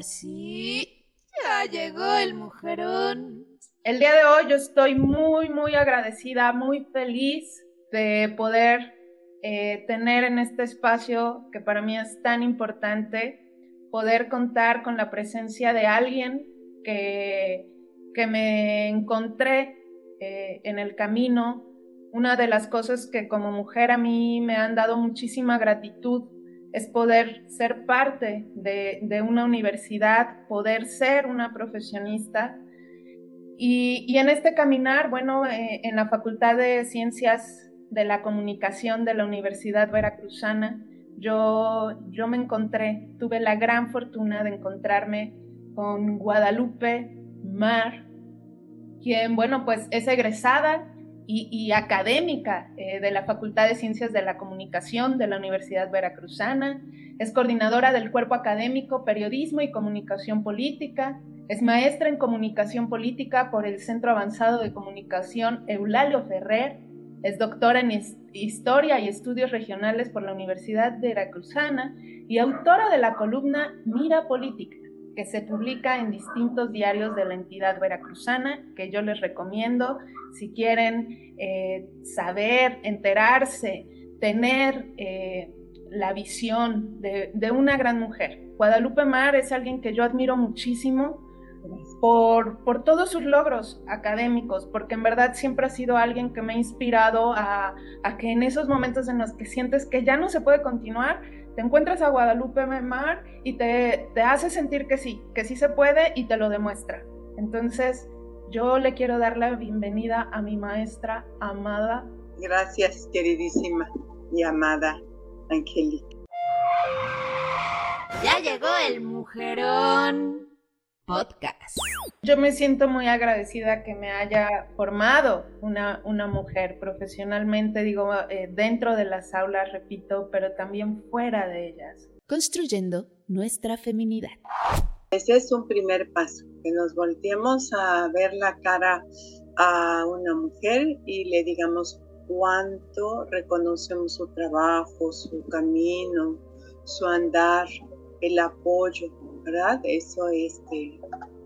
Ahora sí, ya llegó el mujerón. El día de hoy yo estoy muy, muy agradecida, muy feliz de poder eh, tener en este espacio que para mí es tan importante, poder contar con la presencia de alguien que, que me encontré eh, en el camino. Una de las cosas que como mujer a mí me han dado muchísima gratitud es poder ser parte de, una universidad, poder ser una profesionista. Y, en este caminar, bueno, eh, en la Facultad de Ciencias de la Comunicación de la Universidad Veracruzana, yo, yo me encontré, tuve la gran fortuna de encontrarme con Guadalupe Mar, quien, bueno, pues es egresada y, académica eh, de la Facultad de Ciencias de la Comunicación de la Universidad Veracruzana, es coordinadora del Cuerpo Académico Periodismo y Comunicación Política, es maestra en Comunicación Política por el Centro Avanzado de Comunicación Eulalio Ferrer, es doctora en Historia y Estudios Regionales por la Universidad Veracruzana y autora de la columna Mira Política que se publica en distintos diarios de la entidad veracruzana, que yo les recomiendo si quieren eh, saber, enterarse, tener eh, la visión de, una gran mujer. Guadalupe Mar es alguien que yo admiro muchísimo por, por, todos sus logros académicos, porque en verdad siempre ha sido alguien que me ha inspirado a, a que en esos momentos en los que sientes que ya no se puede continuar, te encuentras a Guadalupe Mar y te, te hace sentir que sí, que sí se puede y te lo demuestra. Entonces, yo le quiero dar la bienvenida a mi maestra amada. Gracias, queridísima y amada Angélica. Ya llegó el mujerón podcast. Yo me siento muy agradecida que me haya formado una, una mujer profesionalmente, digo, eh, dentro de las aulas, repito, pero también fuera de ellas. Construyendo nuestra feminidad. Ese es un primer paso, que nos volteemos a ver la cara a una mujer y le digamos cuánto reconocemos su trabajo, su camino, su andar, el apoyo, ¿verdad? Eso, este,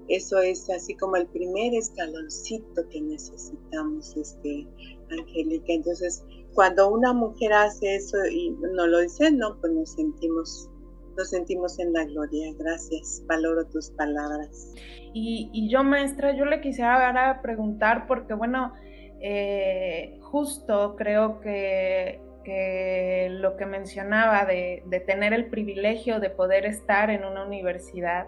eso es así como el primer escaloncito que necesitamos, este, Angélica. Entonces, cuando una mujer hace eso y no lo dice, no, pues nos sentimos, nos sentimos en la gloria. Gracias, valoro tus palabras. Y, yo, maestra, yo le quisiera ahora preguntar, porque bueno, eh, justo creo que que lo que mencionaba de, tener el privilegio de poder estar en una universidad,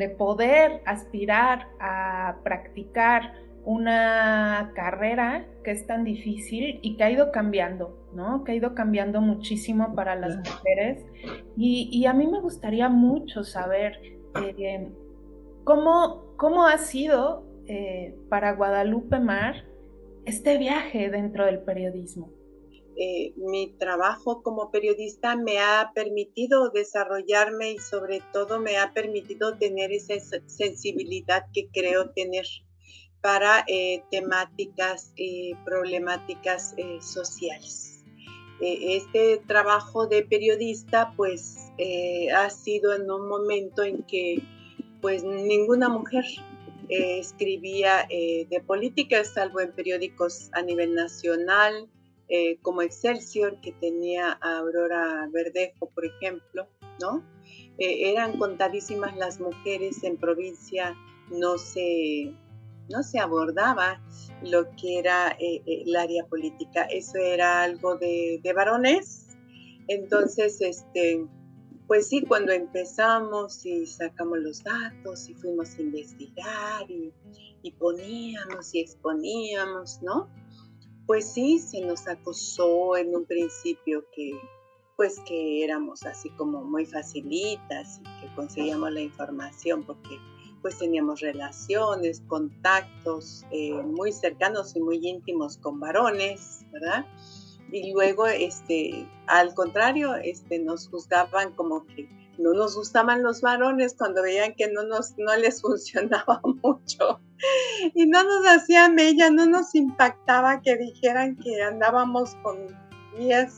de poder aspirar a practicar una carrera que es tan difícil y que ha ido cambiando, ¿no? Que ha ido cambiando muchísimo para las mujeres. Y, a mí me gustaría mucho saber eh, cómo, cómo ha sido eh, para Guadalupe Mar este viaje dentro del periodismo. Eh, mi trabajo como periodista me ha permitido desarrollarme y sobre todo me ha permitido tener esa sensibilidad que creo tener para eh, temáticas, y problemáticas eh, sociales. este trabajo de periodista pues ha sido en un momento en que pues ninguna mujer escribía de política, salvo en periódicos a nivel nacional, eh, como Excelsior, que tenía a Aurora Verdejo, por ejemplo, ¿no? Eh, eran contadísimas las mujeres en provincia, no se, no se abordaba lo que era eh, el área política, eso era algo de, varones. Entonces, este, pues sí, cuando empezamos y sacamos los datos y fuimos a investigar y, y poníamos y exponíamos, ¿no? Pues sí, se nos acusó en un principio que pues que éramos así como muy facilitas y que conseguíamos la información porque pues teníamos relaciones, contactos eh, muy cercanos y muy íntimos con varones, ¿verdad? Y luego, este, al contrario, este, nos juzgaban como que no nos gustaban los varones cuando veían que no, nos, no les funcionaba mucho y no nos hacían ella, no nos impactaba que dijeran que andábamos con 10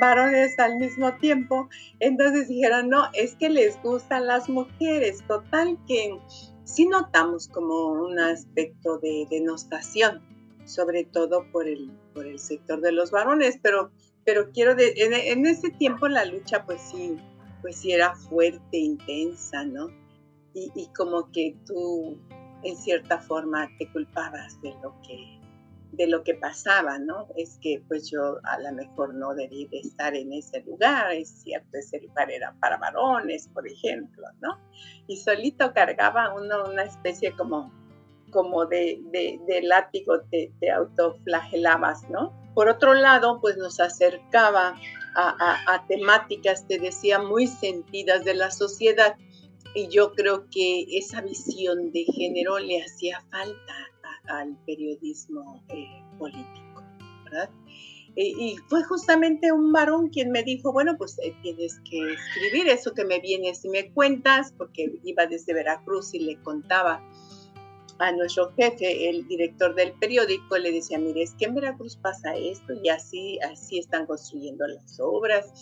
varones al mismo tiempo. Entonces dijeron, no, es que les gustan las mujeres. Total que sí notamos como un aspecto de denostación, sobre todo por el, por el sector de los varones, pero, pero quiero, de, en, ese tiempo la lucha pues sí, pues sí era fuerte, intensa, ¿no? Y, y como que tú en cierta forma te culpabas de lo que de lo que pasaba, ¿no? Es que pues yo a lo mejor no debí de estar en ese lugar, es cierto, ese lugar era para varones, por ejemplo, ¿no? Y solito cargaba uno una especie como, como de, de, látigo, te, te, autoflagelabas, ¿no? Por otro lado, pues nos acercaba a, temáticas, te decía, muy sentidas de la sociedad. Y yo creo que esa visión de género le hacía falta al periodismo eh, político, ¿verdad? y fue justamente un varón quien me dijo, bueno, pues eh, tienes que escribir eso que me vienes y me cuentas, porque iba desde Veracruz y le contaba a nuestro jefe, el director del periódico, le decía, mire, es que en Veracruz pasa esto y así, así están construyendo las obras.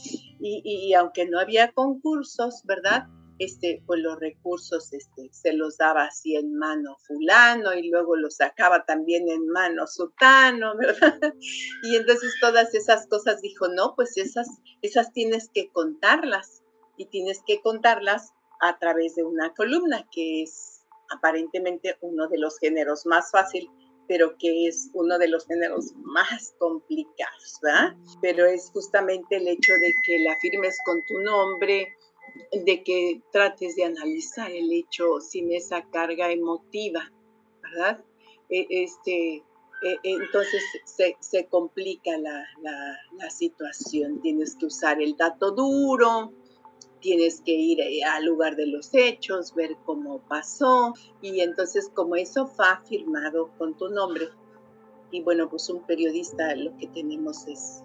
Y, y aunque no había concursos, ¿verdad? este, pues los recursos este, se los daba así en mano fulano y luego los sacaba también en mano sutano, ¿verdad? Y entonces todas esas cosas dijo, no, pues esas, esas tienes que contarlas y tienes que contarlas a través de una columna, que es aparentemente uno de los géneros más fácil, pero que es uno de los géneros más complicados, ¿verdad? Pero es justamente el hecho de que la firmes con tu nombre, de que trates de analizar el hecho sin esa carga emotiva, ¿verdad? E, este, e, entonces se, complica la, la, situación. Tienes que usar el dato duro, tienes que ir eh, al lugar de los hechos, ver cómo pasó. Y entonces como eso va firmado con tu nombre, y bueno, pues un periodista lo que tenemos es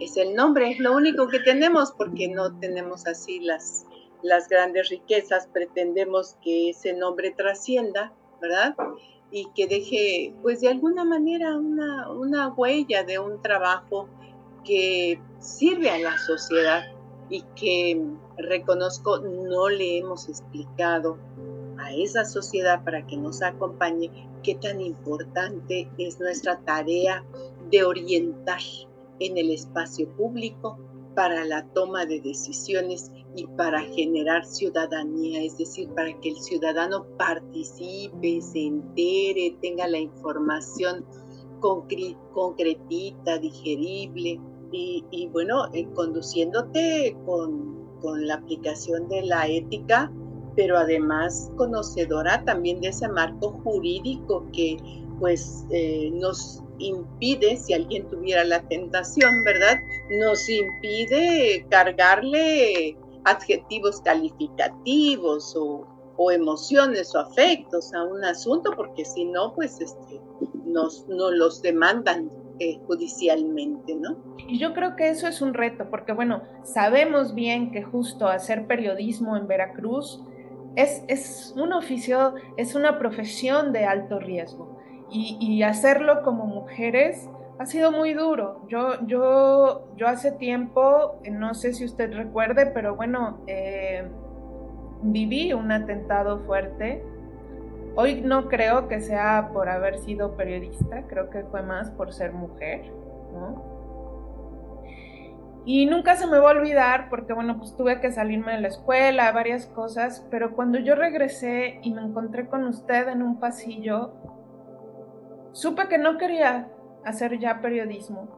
es el nombre, es lo único que tenemos porque no tenemos así las, las grandes riquezas, pretendemos que ese nombre trascienda, ¿verdad? Y que deje, pues de alguna manera, una, una huella de un trabajo que sirve a la sociedad y que reconozco no le hemos explicado a esa sociedad para que nos acompañe qué tan importante es nuestra tarea de orientar en el espacio público para la toma de decisiones y para generar ciudadanía, es decir, para que el ciudadano participe, se entere, tenga la información concretita, digerible y, bueno, eh, conduciéndote con, con la aplicación de la ética, pero además conocedora también de ese marco jurídico que pues eh, nos impide, si alguien tuviera la tentación, ¿verdad? Nos impide cargarle adjetivos calificativos o, emociones o afectos a un asunto, porque si no, pues este, nos, los demandan eh, judicialmente, ¿no? Y yo creo que eso es un reto, porque bueno, sabemos bien que justo hacer periodismo en Veracruz es, es un oficio, es una profesión de alto riesgo y, hacerlo como mujeres ha sido muy duro. Yo, yo, yo hace tiempo, no sé si usted recuerde, pero bueno, eh, viví un atentado fuerte. Hoy no creo que sea por haber sido periodista, creo que fue más por ser mujer, ¿no? Y nunca se me va a olvidar porque, bueno, pues tuve que salirme de la escuela, varias cosas, pero cuando yo regresé y me encontré con usted en un pasillo, Supe que no quería hacer ya periodismo,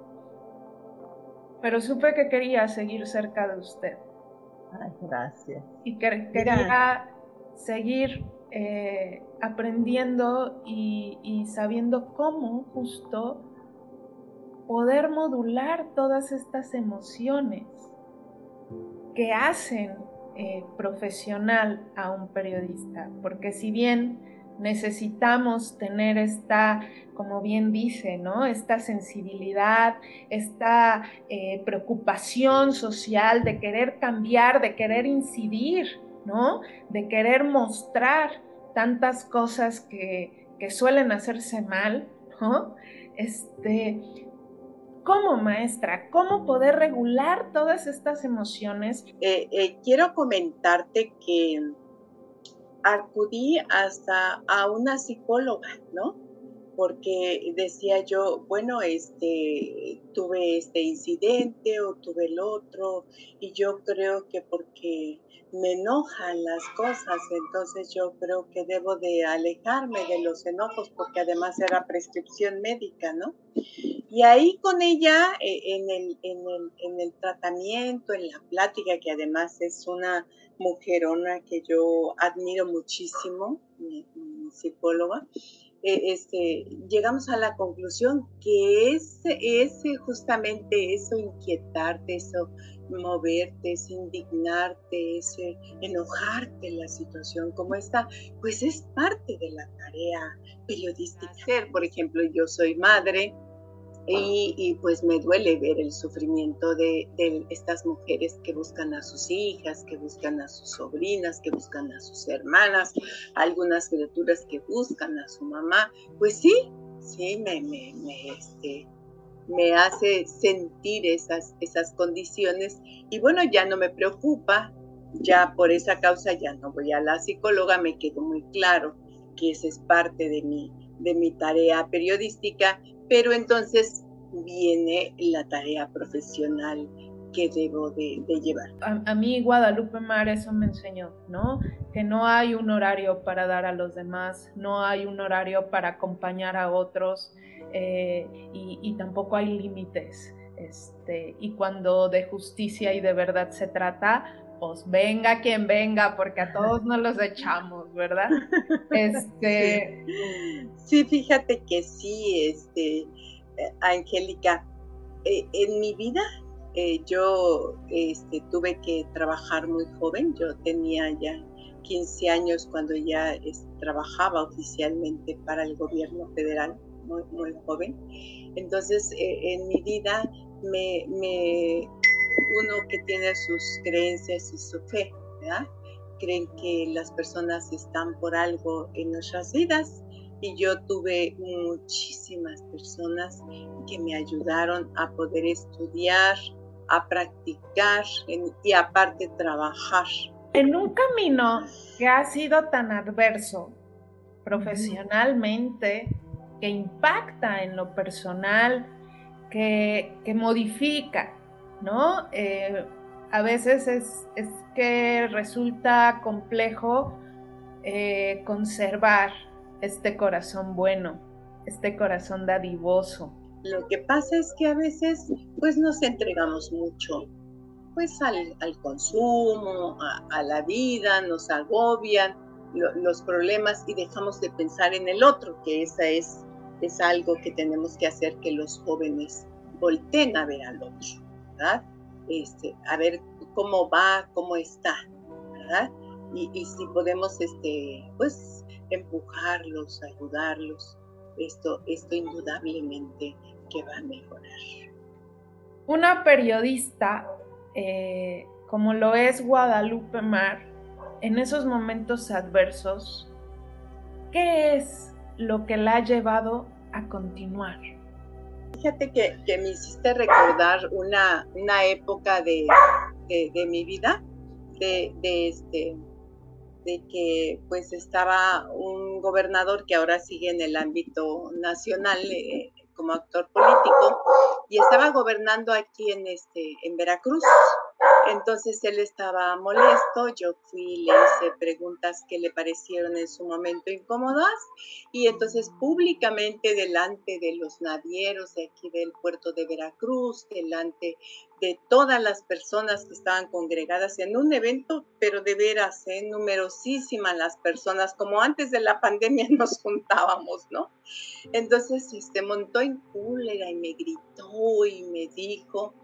pero supe que quería seguir cerca de usted. Ay, gracias. Y que quería seguir eh, aprendiendo y, sabiendo cómo justo poder modular todas estas emociones que hacen eh, profesional a un periodista. Porque si bien necesitamos tener esta, como bien dice, ¿no? Esta sensibilidad, esta eh, preocupación social de querer cambiar, de querer incidir, ¿no? De querer mostrar tantas cosas que, que suelen hacerse mal, ¿no? Este, ¿Cómo maestra? ¿Cómo poder regular todas estas emociones? Eh, eh, quiero comentarte que acudí hasta a una psicóloga, ¿no? Porque decía yo, bueno, este, tuve este incidente o tuve el otro, y yo creo que porque me enojan las cosas, entonces yo creo que debo de alejarme de los enojos porque además era prescripción médica, ¿no? Y ahí con ella, eh, en, el, en, el, en el tratamiento, en la plática, que además es una mujerona que yo admiro muchísimo, mi, psicóloga, eh, este, llegamos a la conclusión que es, justamente eso, inquietarte, eso moverte, es indignarte, es enojarte en la situación como esta, pues es parte de la tarea periodística. Por ejemplo, yo soy madre, y, pues me duele ver el sufrimiento de, estas mujeres que buscan a sus hijas, que buscan a sus sobrinas, que buscan a sus hermanas, algunas criaturas que buscan a su mamá. Pues sí, sí, me, me, me, este, hace sentir esas, esas condiciones y bueno, ya no me preocupa, ya por esa causa ya no voy a la psicóloga, me quedó muy claro que esa es parte de mi, de mi tarea periodística, pero entonces viene la tarea profesional que debo de, llevar. A, a, mí Guadalupe Mar eso me enseñó, ¿no? Que no hay un horario para dar a los demás, no hay un horario para acompañar a otros, eh, y, tampoco hay límites. Este, y cuando de justicia y de verdad se trata, pues venga quien venga, porque a todos nos los echamos, ¿verdad? Este... Sí, fíjate que sí, este, eh, Angélica, eh, en mi vida yo este, tuve que trabajar muy joven, yo tenía ya 15 años cuando ya trabajaba oficialmente para el gobierno federal muy, muy joven. Entonces, eh, en mi vida, me, me, uno que tiene sus creencias y su fe, ¿verdad? Creen que las personas están por algo en nuestras vidas y yo tuve muchísimas personas que me ayudaron a poder estudiar, a practicar y aparte trabajar. En un camino que ha sido tan adverso profesionalmente, que impacta en lo personal, que, modifica, ¿no? Eh, a veces es, que resulta complejo eh, conservar este corazón bueno, este corazón dadivoso. Lo que pasa es que a veces pues nos entregamos mucho pues al, consumo, a, la vida, nos agobian los problemas y dejamos de pensar en el otro, que esa es es algo que tenemos que hacer que los jóvenes volteen a ver al otro, Este, a ver cómo va, cómo está. Y, si podemos, este, pues, empujarlos, ayudarlos, esto, esto indudablemente que va a mejorar. Una periodista, eh, como lo es Guadalupe Mar, en esos momentos adversos, ¿qué es lo que la ha llevado a continuar. Fíjate que, me hiciste recordar una, una época de, mi vida, de, de, este, de que pues estaba un gobernador que ahora sigue en el ámbito nacional eh, como actor político y estaba gobernando aquí en, este, en Veracruz. Entonces él estaba molesto, yo fui, le hice preguntas que le parecieron en su momento incómodas y entonces públicamente delante de los navieros de aquí del puerto de Veracruz, delante de todas las personas que estaban congregadas en un evento, pero de veras, ¿eh? numerosísimas las personas, como antes de la pandemia nos juntábamos, ¿no? Entonces este, montó en cólera y me gritó y me dijo,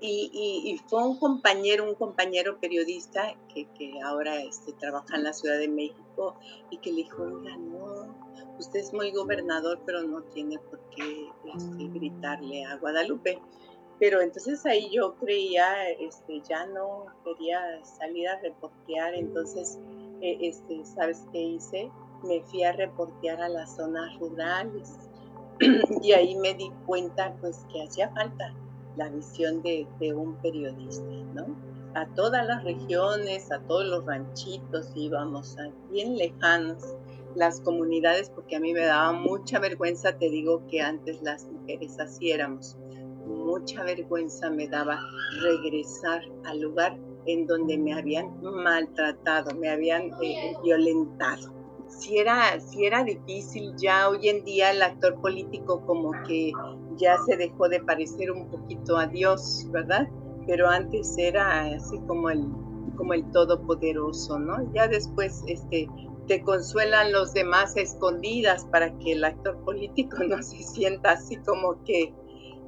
y, fue un compañero, un compañero periodista que, ahora este, trabaja en la Ciudad de México y que le dijo, no, usted es muy gobernador, pero no tiene por qué este, gritarle a Guadalupe. Pero entonces ahí yo creía, este, ya no quería salir a reportear, entonces, eh, ¿sabes qué hice? Me fui a reportear a las zonas rurales y ahí me di cuenta pues que hacía falta la visión de, de un periodista, ¿no? A todas las regiones, a todos los ranchitos íbamos, bien lejanos, las comunidades, porque a mí me daba mucha vergüenza, te digo que antes las mujeres así éramos, mucha vergüenza me daba regresar al lugar en donde me habían maltratado, me habían eh, violentado. Si era, si era difícil, ya hoy en día el actor político como que ya se dejó de parecer un poquito a Dios, ¿verdad? Pero antes era así como el, como el todopoderoso, ¿no? Ya después este, te consuelan los demás escondidas para que el actor político no se sienta así como que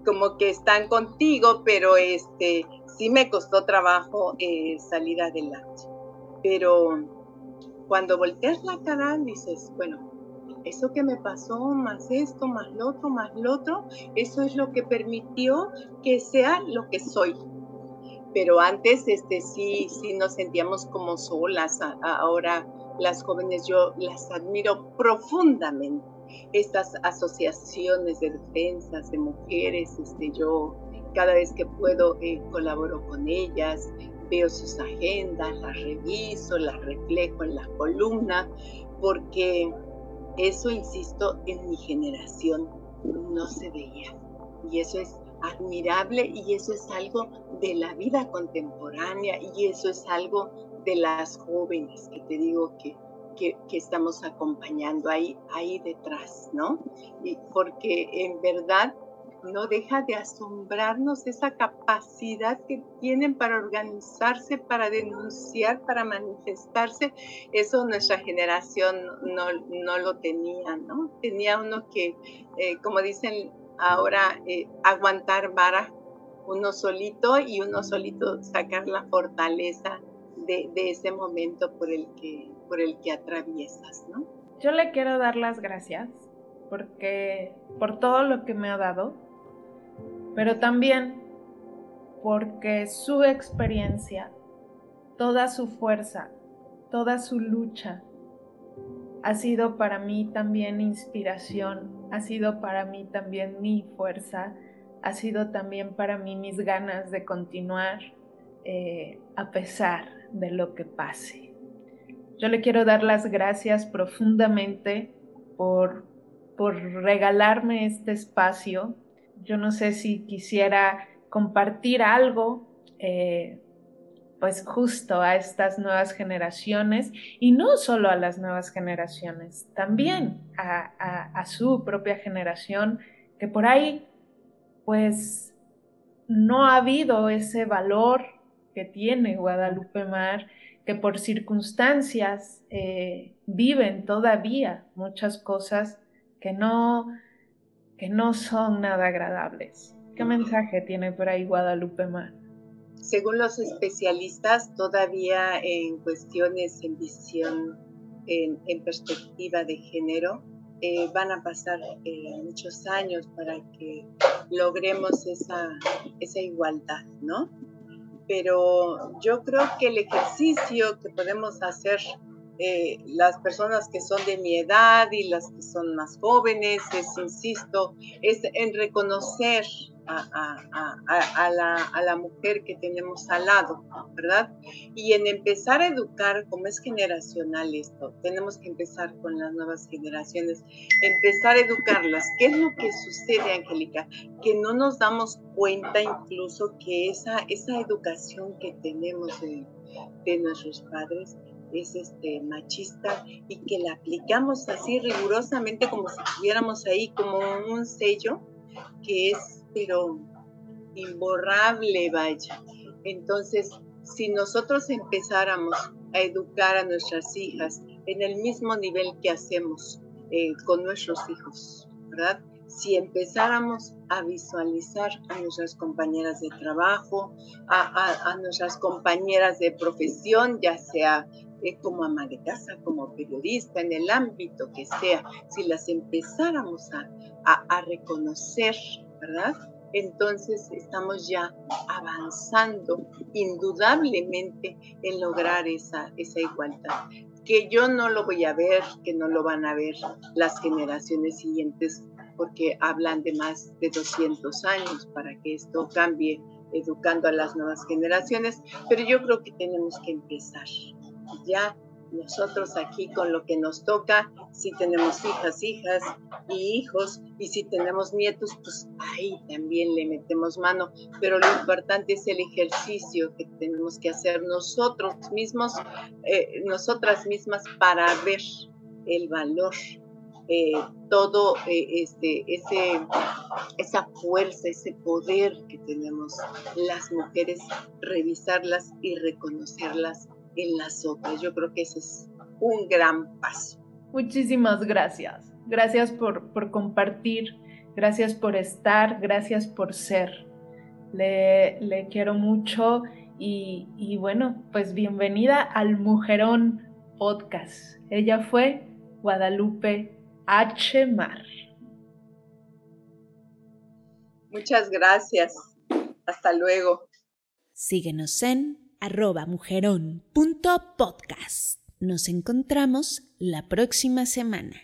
como que están contigo, pero este sí me costó trabajo eh, salir adelante. Pero cuando volteas la cara dices, bueno, eso que me pasó, más esto, más lo otro, más lo otro, eso es lo que permitió que sea lo que soy. Pero antes este sí sí nos sentíamos como solas, ahora las jóvenes yo las admiro profundamente. Estas asociaciones de defensas de mujeres, este, yo cada vez que puedo eh, colaboro con ellas, veo sus agendas, las reviso, las reflejo en la columna, porque eso, insisto, en mi generación no se veía. Y eso es admirable y eso es algo de la vida contemporánea y eso es algo de las jóvenes que te digo que, que, estamos acompañando ahí, ahí detrás, ¿no? Y porque en verdad no deja de asombrarnos esa capacidad que tienen para organizarse, para denunciar, para manifestarse. Eso nuestra generación no, no lo tenía, ¿no? Tenía uno que, eh, como dicen ahora, eh, aguantar vara uno solito y uno solito sacar la fortaleza de, ese momento por el, que, por el que atraviesas, ¿no? Yo le quiero dar las gracias porque por todo lo que me ha dado, pero también porque su experiencia, toda su fuerza, toda su lucha ha sido para mí también inspiración, ha sido para mí también mi fuerza, ha sido también para mí mis ganas de continuar eh, a pesar de lo que pase. Yo le quiero dar las gracias profundamente por, por regalarme este espacio. Yo no sé si quisiera compartir algo, eh, pues justo a estas nuevas generaciones y no solo a las nuevas generaciones, también a, su propia generación que por ahí pues no ha habido ese valor que tiene Guadalupe Mar, que por circunstancias eh, viven todavía muchas cosas que no, que no son nada agradables. ¿Qué mensaje tiene por ahí Guadalupe Mar? Según los especialistas, todavía en cuestiones en visión, en, perspectiva de género, eh, van a pasar eh, muchos años para que logremos esa, esa igualdad, ¿no? pero yo creo que el ejercicio que podemos hacer eh, las personas que son de mi edad y las que son más jóvenes, es, insisto, es en reconocer a, la, mujer que tenemos al lado, ¿verdad? Y en empezar a educar, como es generacional esto, tenemos que empezar con las nuevas generaciones, empezar a educarlas. ¿Qué es lo que sucede, Angélica? Que no nos damos cuenta incluso que esa, esa educación que tenemos de, de nuestros padres es este machista y que la aplicamos así rigurosamente como si tuviéramos ahí como un sello que es pero imborrable, vaya. Entonces, si nosotros empezáramos a educar a nuestras hijas en el mismo nivel que hacemos eh, con nuestros hijos, ¿verdad? Si empezáramos a visualizar a nuestras compañeras de trabajo, a, nuestras compañeras de profesión, ya sea eh, como ama de casa, como periodista, en el ámbito que sea, si las empezáramos a, a reconocer ¿verdad? Entonces estamos ya avanzando indudablemente en lograr esa, esa igualdad. Que yo no lo voy a ver, que no lo van a ver las generaciones siguientes, porque hablan de más de 200 años para que esto cambie, educando a las nuevas generaciones, pero yo creo que tenemos que empezar ya nosotros aquí con lo que nos toca, si tenemos hijas, hijas y hijos, y si tenemos nietos, pues ahí también le metemos mano. Pero lo importante es el ejercicio que tenemos que hacer nosotros mismos, eh, nosotras mismas para ver el valor, eh, todo eh, este, ese, esa fuerza, ese poder que tenemos las mujeres, revisarlas y reconocerlas en las otras. Yo creo que ese es un gran paso. Muchísimas gracias. Gracias por, compartir, gracias por estar, gracias por ser. Le, le quiero mucho y, y bueno, pues bienvenida al Mujerón Podcast. Ella fue Guadalupe H. Mar. Muchas gracias. Hasta luego. Síguenos en arroba mujerón.podcast. Nos encontramos la próxima semana.